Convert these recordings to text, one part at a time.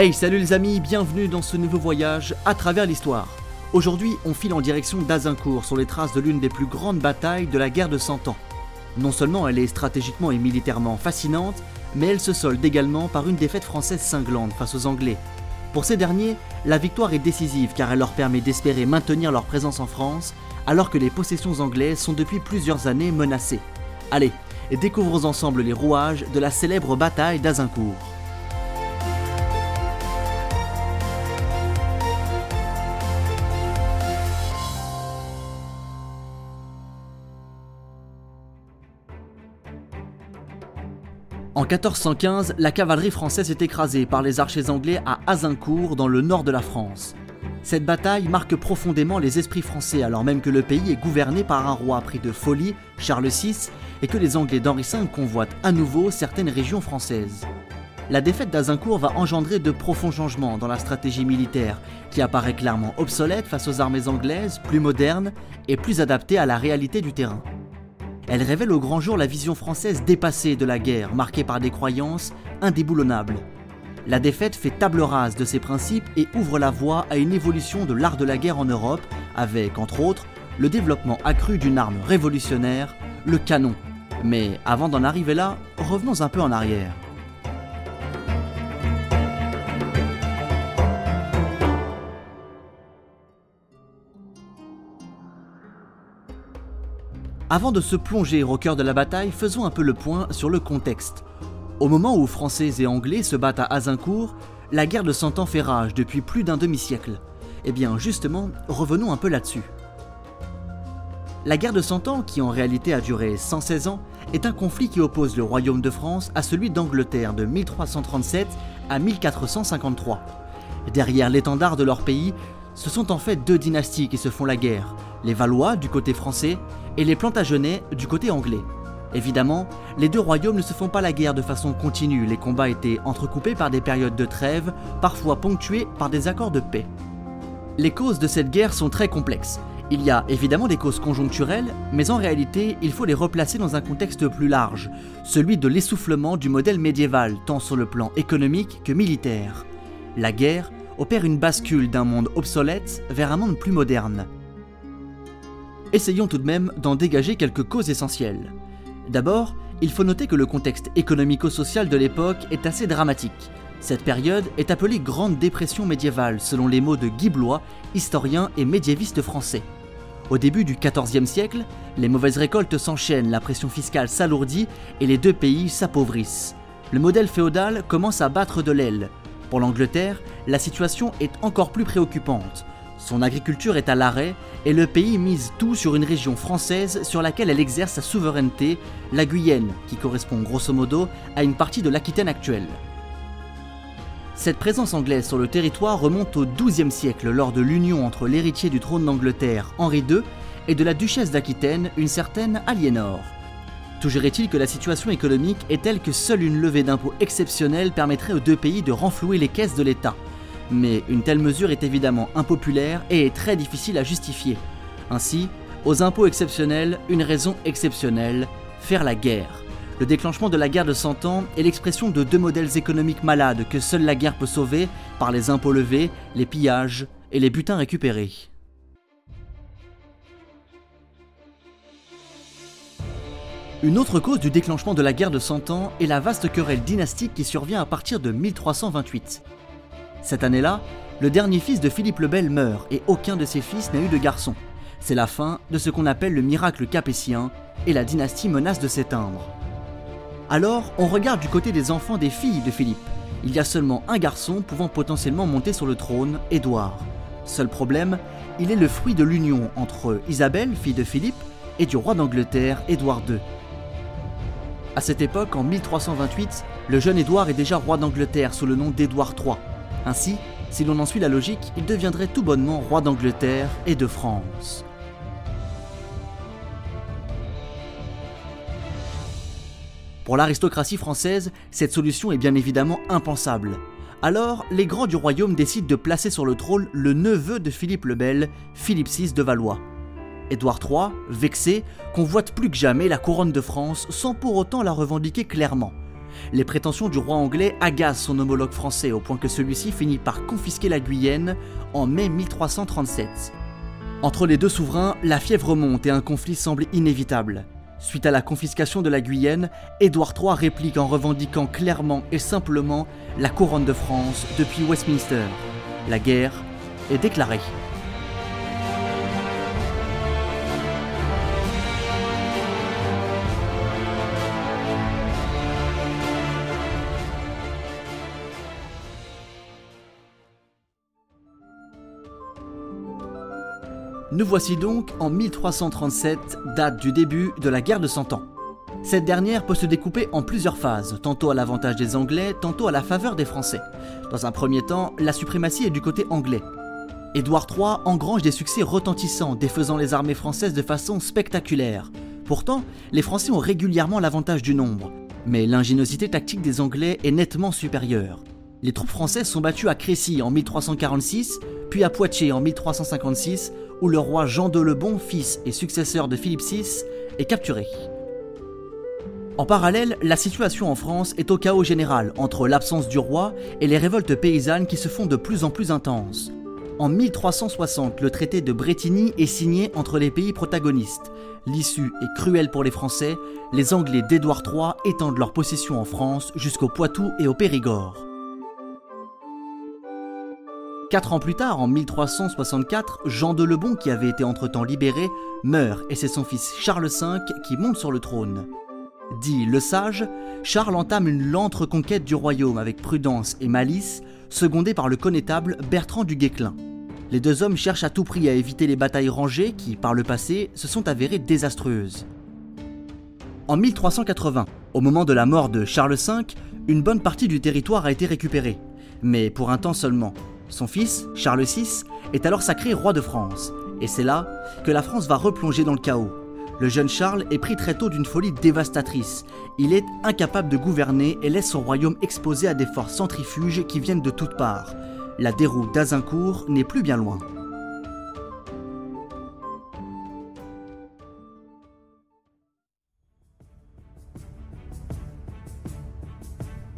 Hey, salut les amis, bienvenue dans ce nouveau voyage à travers l'histoire. Aujourd'hui, on file en direction d'Azincourt sur les traces de l'une des plus grandes batailles de la guerre de Cent Ans. Non seulement elle est stratégiquement et militairement fascinante, mais elle se solde également par une défaite française cinglante face aux Anglais. Pour ces derniers, la victoire est décisive car elle leur permet d'espérer maintenir leur présence en France, alors que les possessions anglaises sont depuis plusieurs années menacées. Allez, découvrons ensemble les rouages de la célèbre bataille d'Azincourt. En 1415, la cavalerie française est écrasée par les archers anglais à Azincourt, dans le nord de la France. Cette bataille marque profondément les esprits français alors même que le pays est gouverné par un roi pris de folie, Charles VI, et que les Anglais d'Henri V convoitent à nouveau certaines régions françaises. La défaite d'Azincourt va engendrer de profonds changements dans la stratégie militaire, qui apparaît clairement obsolète face aux armées anglaises, plus modernes et plus adaptées à la réalité du terrain. Elle révèle au grand jour la vision française dépassée de la guerre, marquée par des croyances indéboulonnables. La défaite fait table rase de ces principes et ouvre la voie à une évolution de l'art de la guerre en Europe, avec, entre autres, le développement accru d'une arme révolutionnaire, le canon. Mais avant d'en arriver là, revenons un peu en arrière. Avant de se plonger au cœur de la bataille, faisons un peu le point sur le contexte. Au moment où Français et Anglais se battent à Azincourt, la guerre de Cent Ans fait rage depuis plus d'un demi-siècle. Eh bien justement, revenons un peu là-dessus. La guerre de Cent Ans, qui en réalité a duré 116 ans, est un conflit qui oppose le royaume de France à celui d'Angleterre de 1337 à 1453. Derrière l'étendard de leur pays, ce sont en fait deux dynasties qui se font la guerre, les Valois du côté français et les Plantagenets du côté anglais. Évidemment, les deux royaumes ne se font pas la guerre de façon continue, les combats étaient entrecoupés par des périodes de trêve, parfois ponctuées par des accords de paix. Les causes de cette guerre sont très complexes. Il y a évidemment des causes conjoncturelles, mais en réalité, il faut les replacer dans un contexte plus large, celui de l'essoufflement du modèle médiéval, tant sur le plan économique que militaire. La guerre opère une bascule d'un monde obsolète vers un monde plus moderne. Essayons tout de même d'en dégager quelques causes essentielles. D'abord, il faut noter que le contexte économico-social de l'époque est assez dramatique. Cette période est appelée Grande Dépression médiévale, selon les mots de Guy Blois, historien et médiéviste français. Au début du XIVe siècle, les mauvaises récoltes s'enchaînent, la pression fiscale s'alourdit et les deux pays s'appauvrissent. Le modèle féodal commence à battre de l'aile. Pour l'Angleterre, la situation est encore plus préoccupante. Son agriculture est à l'arrêt et le pays mise tout sur une région française sur laquelle elle exerce sa souveraineté, la Guyenne, qui correspond grosso modo à une partie de l'Aquitaine actuelle. Cette présence anglaise sur le territoire remonte au XIIe siècle lors de l'union entre l'héritier du trône d'Angleterre, Henri II, et de la duchesse d'Aquitaine, une certaine Aliénor. Toujours est-il que la situation économique est telle que seule une levée d'impôts exceptionnelle permettrait aux deux pays de renflouer les caisses de l'État. Mais une telle mesure est évidemment impopulaire et est très difficile à justifier. Ainsi, aux impôts exceptionnels, une raison exceptionnelle, faire la guerre. Le déclenchement de la guerre de Cent Ans est l'expression de deux modèles économiques malades que seule la guerre peut sauver par les impôts levés, les pillages et les butins récupérés. Une autre cause du déclenchement de la guerre de Cent Ans est la vaste querelle dynastique qui survient à partir de 1328. Cette année-là, le dernier fils de Philippe le Bel meurt et aucun de ses fils n'a eu de garçon. C'est la fin de ce qu'on appelle le miracle capétien et la dynastie menace de s'éteindre. Alors, on regarde du côté des enfants des filles de Philippe. Il y a seulement un garçon pouvant potentiellement monter sur le trône, Édouard. Seul problème, il est le fruit de l'union entre Isabelle, fille de Philippe, et du roi d'Angleterre, Édouard II. À cette époque, en 1328, le jeune Édouard est déjà roi d'Angleterre sous le nom d'Édouard III. Ainsi, si l'on en suit la logique, il deviendrait tout bonnement roi d'Angleterre et de France. Pour l'aristocratie française, cette solution est bien évidemment impensable. Alors, les grands du royaume décident de placer sur le trône le neveu de Philippe le Bel, Philippe VI de Valois. Édouard III, vexé, convoite plus que jamais la couronne de France sans pour autant la revendiquer clairement. Les prétentions du roi anglais agacent son homologue français au point que celui-ci finit par confisquer la Guyenne en mai 1337. Entre les deux souverains, la fièvre monte et un conflit semble inévitable. Suite à la confiscation de la Guyenne, Édouard III réplique en revendiquant clairement et simplement la couronne de France depuis Westminster. La guerre est déclarée. Nous voici donc en 1337, date du début de la guerre de Cent Ans. Cette dernière peut se découper en plusieurs phases, tantôt à l'avantage des Anglais, tantôt à la faveur des Français. Dans un premier temps, la suprématie est du côté anglais. Édouard III engrange des succès retentissants, défaisant les armées françaises de façon spectaculaire. Pourtant, les Français ont régulièrement l'avantage du nombre, mais l'ingéniosité tactique des Anglais est nettement supérieure. Les troupes françaises sont battues à Crécy en 1346, puis à Poitiers en 1356, où le roi Jean de Lebon, fils et successeur de Philippe VI, est capturé. En parallèle, la situation en France est au chaos général entre l'absence du roi et les révoltes paysannes qui se font de plus en plus intenses. En 1360, le traité de Bretigny est signé entre les pays protagonistes. L'issue est cruelle pour les Français, les Anglais d'Édouard III étendent leur possession en France jusqu'au Poitou et au Périgord. Quatre ans plus tard, en 1364, Jean de Lebon, qui avait été entre-temps libéré, meurt et c'est son fils Charles V qui monte sur le trône. Dit le sage, Charles entame une lente reconquête du royaume avec prudence et malice, secondé par le connétable Bertrand du Guesclin. Les deux hommes cherchent à tout prix à éviter les batailles rangées qui, par le passé, se sont avérées désastreuses. En 1380, au moment de la mort de Charles V, une bonne partie du territoire a été récupérée, mais pour un temps seulement. Son fils, Charles VI, est alors sacré roi de France, et c'est là que la France va replonger dans le chaos. Le jeune Charles est pris très tôt d'une folie dévastatrice. Il est incapable de gouverner et laisse son royaume exposé à des forces centrifuges qui viennent de toutes parts. La déroute d'Azincourt n'est plus bien loin.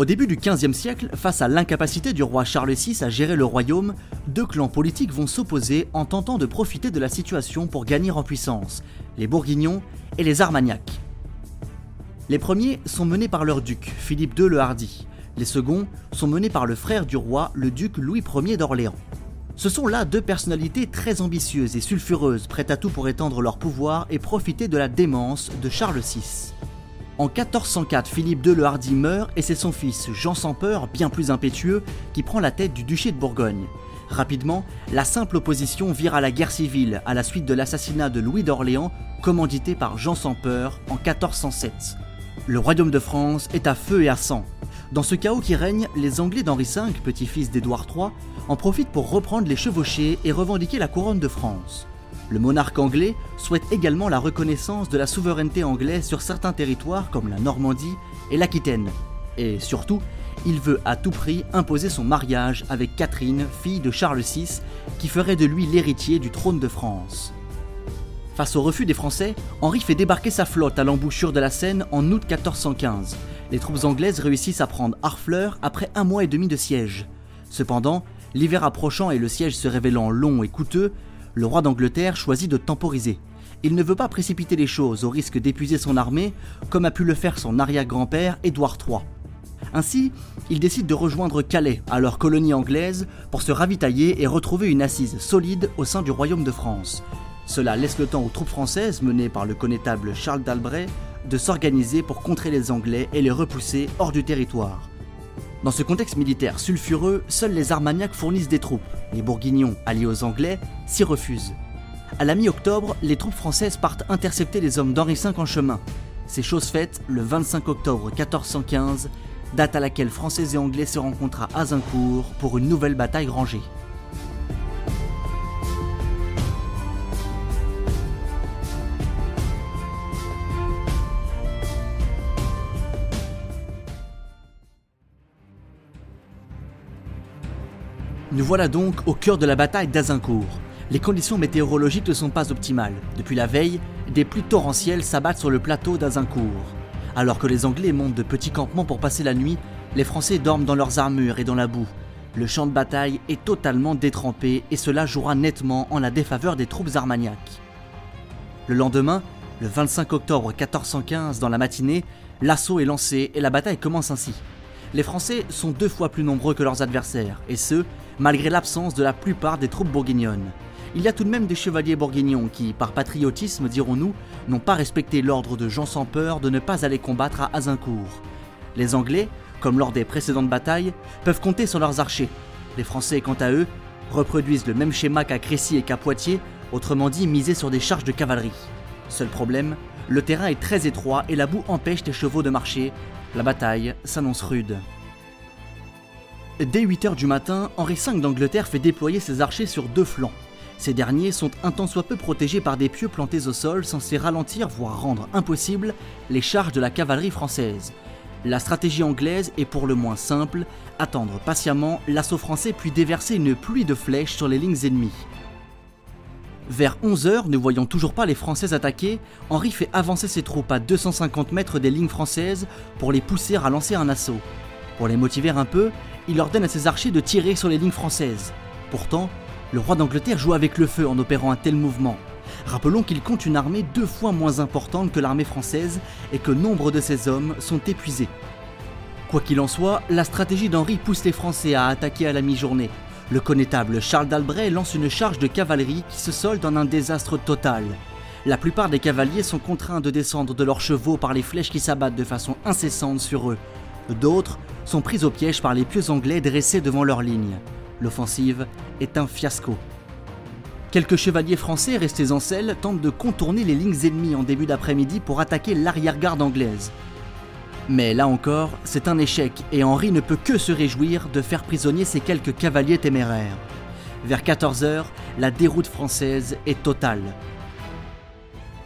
Au début du XVe siècle, face à l'incapacité du roi Charles VI à gérer le royaume, deux clans politiques vont s'opposer en tentant de profiter de la situation pour gagner en puissance, les Bourguignons et les Armagnacs. Les premiers sont menés par leur duc, Philippe II le Hardi. Les seconds sont menés par le frère du roi, le duc Louis Ier d'Orléans. Ce sont là deux personnalités très ambitieuses et sulfureuses, prêtes à tout pour étendre leur pouvoir et profiter de la démence de Charles VI. En 1404, Philippe II le Hardy meurt et c'est son fils Jean sans peur, bien plus impétueux, qui prend la tête du duché de Bourgogne. Rapidement, la simple opposition vire à la guerre civile à la suite de l'assassinat de Louis d'Orléans, commandité par Jean sans peur en 1407. Le royaume de France est à feu et à sang. Dans ce chaos qui règne, les Anglais d'Henri V, petit-fils d'Édouard III, en profitent pour reprendre les chevauchés et revendiquer la couronne de France. Le monarque anglais souhaite également la reconnaissance de la souveraineté anglaise sur certains territoires comme la Normandie et l'Aquitaine. Et surtout, il veut à tout prix imposer son mariage avec Catherine, fille de Charles VI, qui ferait de lui l'héritier du trône de France. Face au refus des Français, Henri fait débarquer sa flotte à l'embouchure de la Seine en août 1415. Les troupes anglaises réussissent à prendre Harfleur après un mois et demi de siège. Cependant, l'hiver approchant et le siège se révélant long et coûteux, le roi d'Angleterre choisit de temporiser. Il ne veut pas précipiter les choses au risque d'épuiser son armée, comme a pu le faire son arrière-grand-père Édouard III. Ainsi, il décide de rejoindre Calais, alors colonie anglaise, pour se ravitailler et retrouver une assise solide au sein du royaume de France. Cela laisse le temps aux troupes françaises, menées par le connétable Charles d'Albret, de s'organiser pour contrer les Anglais et les repousser hors du territoire. Dans ce contexte militaire sulfureux, seuls les Armagnacs fournissent des troupes. Les Bourguignons, alliés aux Anglais, s'y refusent. À la mi-octobre, les troupes françaises partent intercepter les hommes d'Henri V en chemin. C'est chose faite le 25 octobre 1415, date à laquelle Français et Anglais se rencontrent à Azincourt pour une nouvelle bataille rangée. Nous voilà donc au cœur de la bataille d'Azincourt. Les conditions météorologiques ne sont pas optimales. Depuis la veille, des pluies torrentielles s'abattent sur le plateau d'Azincourt. Alors que les Anglais montent de petits campements pour passer la nuit, les Français dorment dans leurs armures et dans la boue. Le champ de bataille est totalement détrempé et cela jouera nettement en la défaveur des troupes armagnacs. Le lendemain, le 25 octobre 1415, dans la matinée, l'assaut est lancé et la bataille commence ainsi. Les Français sont deux fois plus nombreux que leurs adversaires, et ce, malgré l'absence de la plupart des troupes bourguignonnes. Il y a tout de même des chevaliers bourguignons qui, par patriotisme dirons-nous, n'ont pas respecté l'ordre de Jean sans peur de ne pas aller combattre à Azincourt. Les Anglais, comme lors des précédentes batailles, peuvent compter sur leurs archers. Les Français, quant à eux, reproduisent le même schéma qu'à Crécy et qu'à Poitiers, autrement dit miser sur des charges de cavalerie. Seul problème, le terrain est très étroit et la boue empêche les chevaux de marcher. La bataille s'annonce rude. Dès 8h du matin, Henri V d'Angleterre fait déployer ses archers sur deux flancs. Ces derniers sont un tant soit peu protégés par des pieux plantés au sol censés ralentir voire rendre impossible les charges de la cavalerie française. La stratégie anglaise est pour le moins simple, attendre patiemment l'assaut français puis déverser une pluie de flèches sur les lignes ennemies. Vers 11h, ne voyant toujours pas les Français attaquer, Henri fait avancer ses troupes à 250 mètres des lignes françaises pour les pousser à lancer un assaut. Pour les motiver un peu, il ordonne à ses archers de tirer sur les lignes françaises. Pourtant, le roi d'Angleterre joue avec le feu en opérant un tel mouvement. Rappelons qu'il compte une armée deux fois moins importante que l'armée française et que nombre de ses hommes sont épuisés. Quoi qu'il en soit, la stratégie d'Henri pousse les Français à attaquer à la mi-journée. Le connétable Charles d'Albret lance une charge de cavalerie qui se solde en un désastre total. La plupart des cavaliers sont contraints de descendre de leurs chevaux par les flèches qui s'abattent de façon incessante sur eux. D'autres sont pris au piège par les pieux anglais dressés devant leur ligne l'offensive est un fiasco. Quelques chevaliers français restés en selle tentent de contourner les lignes ennemies en début d'après-midi pour attaquer l'arrière-garde anglaise. Mais là encore, c'est un échec et Henri ne peut que se réjouir de faire prisonnier ces quelques cavaliers téméraires. Vers 14h, la déroute française est totale.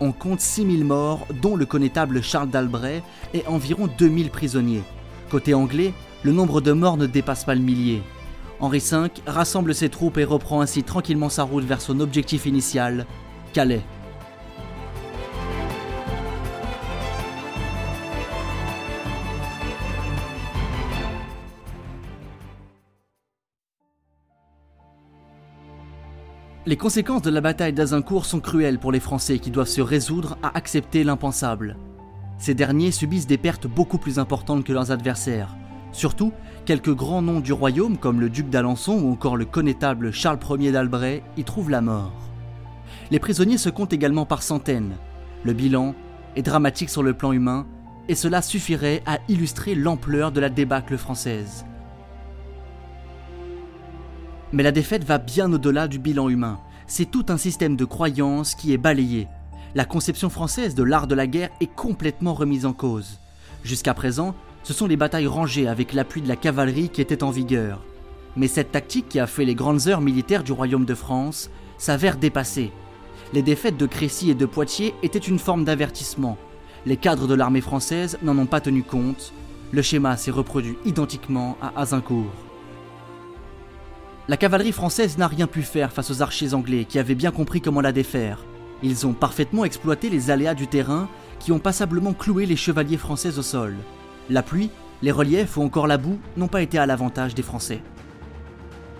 On compte 6000 morts, dont le connétable Charles d'Albret, et environ 2000 prisonniers. Côté anglais, le nombre de morts ne dépasse pas le millier. Henri V rassemble ses troupes et reprend ainsi tranquillement sa route vers son objectif initial, Calais. Les conséquences de la bataille d'Azincourt sont cruelles pour les Français qui doivent se résoudre à accepter l'impensable. Ces derniers subissent des pertes beaucoup plus importantes que leurs adversaires, Surtout, quelques grands noms du royaume comme le duc d'Alençon ou encore le connétable Charles Ier d'Albret y trouvent la mort. Les prisonniers se comptent également par centaines. Le bilan est dramatique sur le plan humain et cela suffirait à illustrer l'ampleur de la débâcle française. Mais la défaite va bien au-delà du bilan humain. C'est tout un système de croyances qui est balayé. La conception française de l'art de la guerre est complètement remise en cause. Jusqu'à présent, ce sont les batailles rangées avec l'appui de la cavalerie qui étaient en vigueur. Mais cette tactique qui a fait les grandes heures militaires du royaume de France s'avère dépassée. Les défaites de Crécy et de Poitiers étaient une forme d'avertissement. Les cadres de l'armée française n'en ont pas tenu compte. Le schéma s'est reproduit identiquement à Azincourt. La cavalerie française n'a rien pu faire face aux archers anglais qui avaient bien compris comment la défaire. Ils ont parfaitement exploité les aléas du terrain qui ont passablement cloué les chevaliers français au sol. La pluie, les reliefs ou encore la boue n'ont pas été à l'avantage des Français.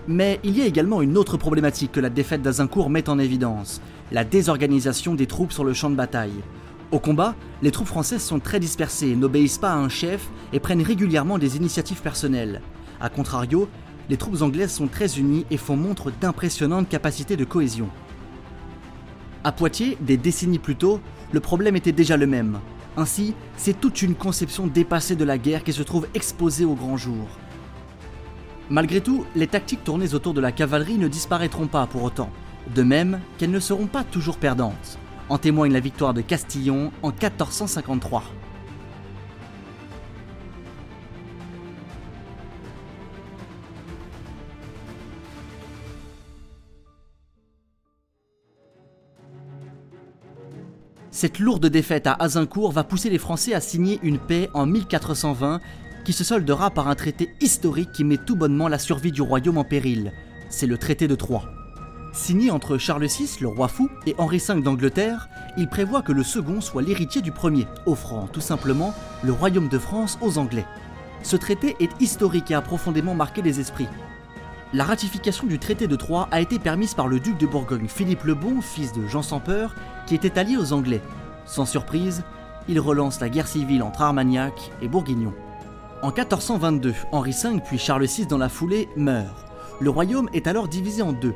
Mais il y a également une autre problématique que la défaite d'Azincourt met en évidence, la désorganisation des troupes sur le champ de bataille. Au combat, les troupes françaises sont très dispersées, n'obéissent pas à un chef et prennent régulièrement des initiatives personnelles. A contrario, les troupes anglaises sont très unies et font montre d'impressionnantes capacités de cohésion. À Poitiers, des décennies plus tôt, le problème était déjà le même. Ainsi, c'est toute une conception dépassée de la guerre qui se trouve exposée au grand jour. Malgré tout, les tactiques tournées autour de la cavalerie ne disparaîtront pas pour autant, de même qu'elles ne seront pas toujours perdantes. En témoigne la victoire de Castillon en 1453. Cette lourde défaite à Azincourt va pousser les Français à signer une paix en 1420 qui se soldera par un traité historique qui met tout bonnement la survie du royaume en péril. C'est le traité de Troyes. Signé entre Charles VI, le roi fou, et Henri V d'Angleterre, il prévoit que le second soit l'héritier du premier, offrant tout simplement le royaume de France aux Anglais. Ce traité est historique et a profondément marqué les esprits. La ratification du traité de Troyes a été permise par le duc de Bourgogne Philippe le Bon, fils de Jean sans peur, qui était allié aux Anglais. Sans surprise, il relance la guerre civile entre Armagnac et Bourguignon. En 1422, Henri V puis Charles VI dans la foulée meurent. Le royaume est alors divisé en deux.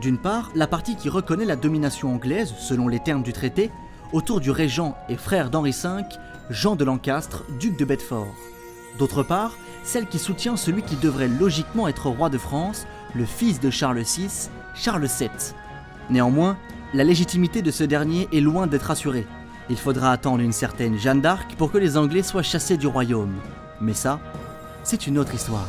D'une part, la partie qui reconnaît la domination anglaise, selon les termes du traité, autour du régent et frère d'Henri V, Jean de Lancastre, duc de Bedford. D'autre part, celle qui soutient celui qui devrait logiquement être roi de France, le fils de Charles VI, Charles VII. Néanmoins, la légitimité de ce dernier est loin d'être assurée. Il faudra attendre une certaine Jeanne d'Arc pour que les Anglais soient chassés du royaume. Mais ça, c'est une autre histoire.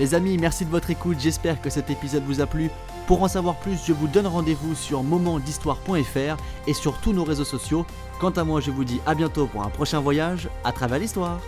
Les amis, merci de votre écoute, j'espère que cet épisode vous a plu. Pour en savoir plus, je vous donne rendez-vous sur momentdhistoire.fr et sur tous nos réseaux sociaux. Quant à moi, je vous dis à bientôt pour un prochain voyage à travers l'histoire.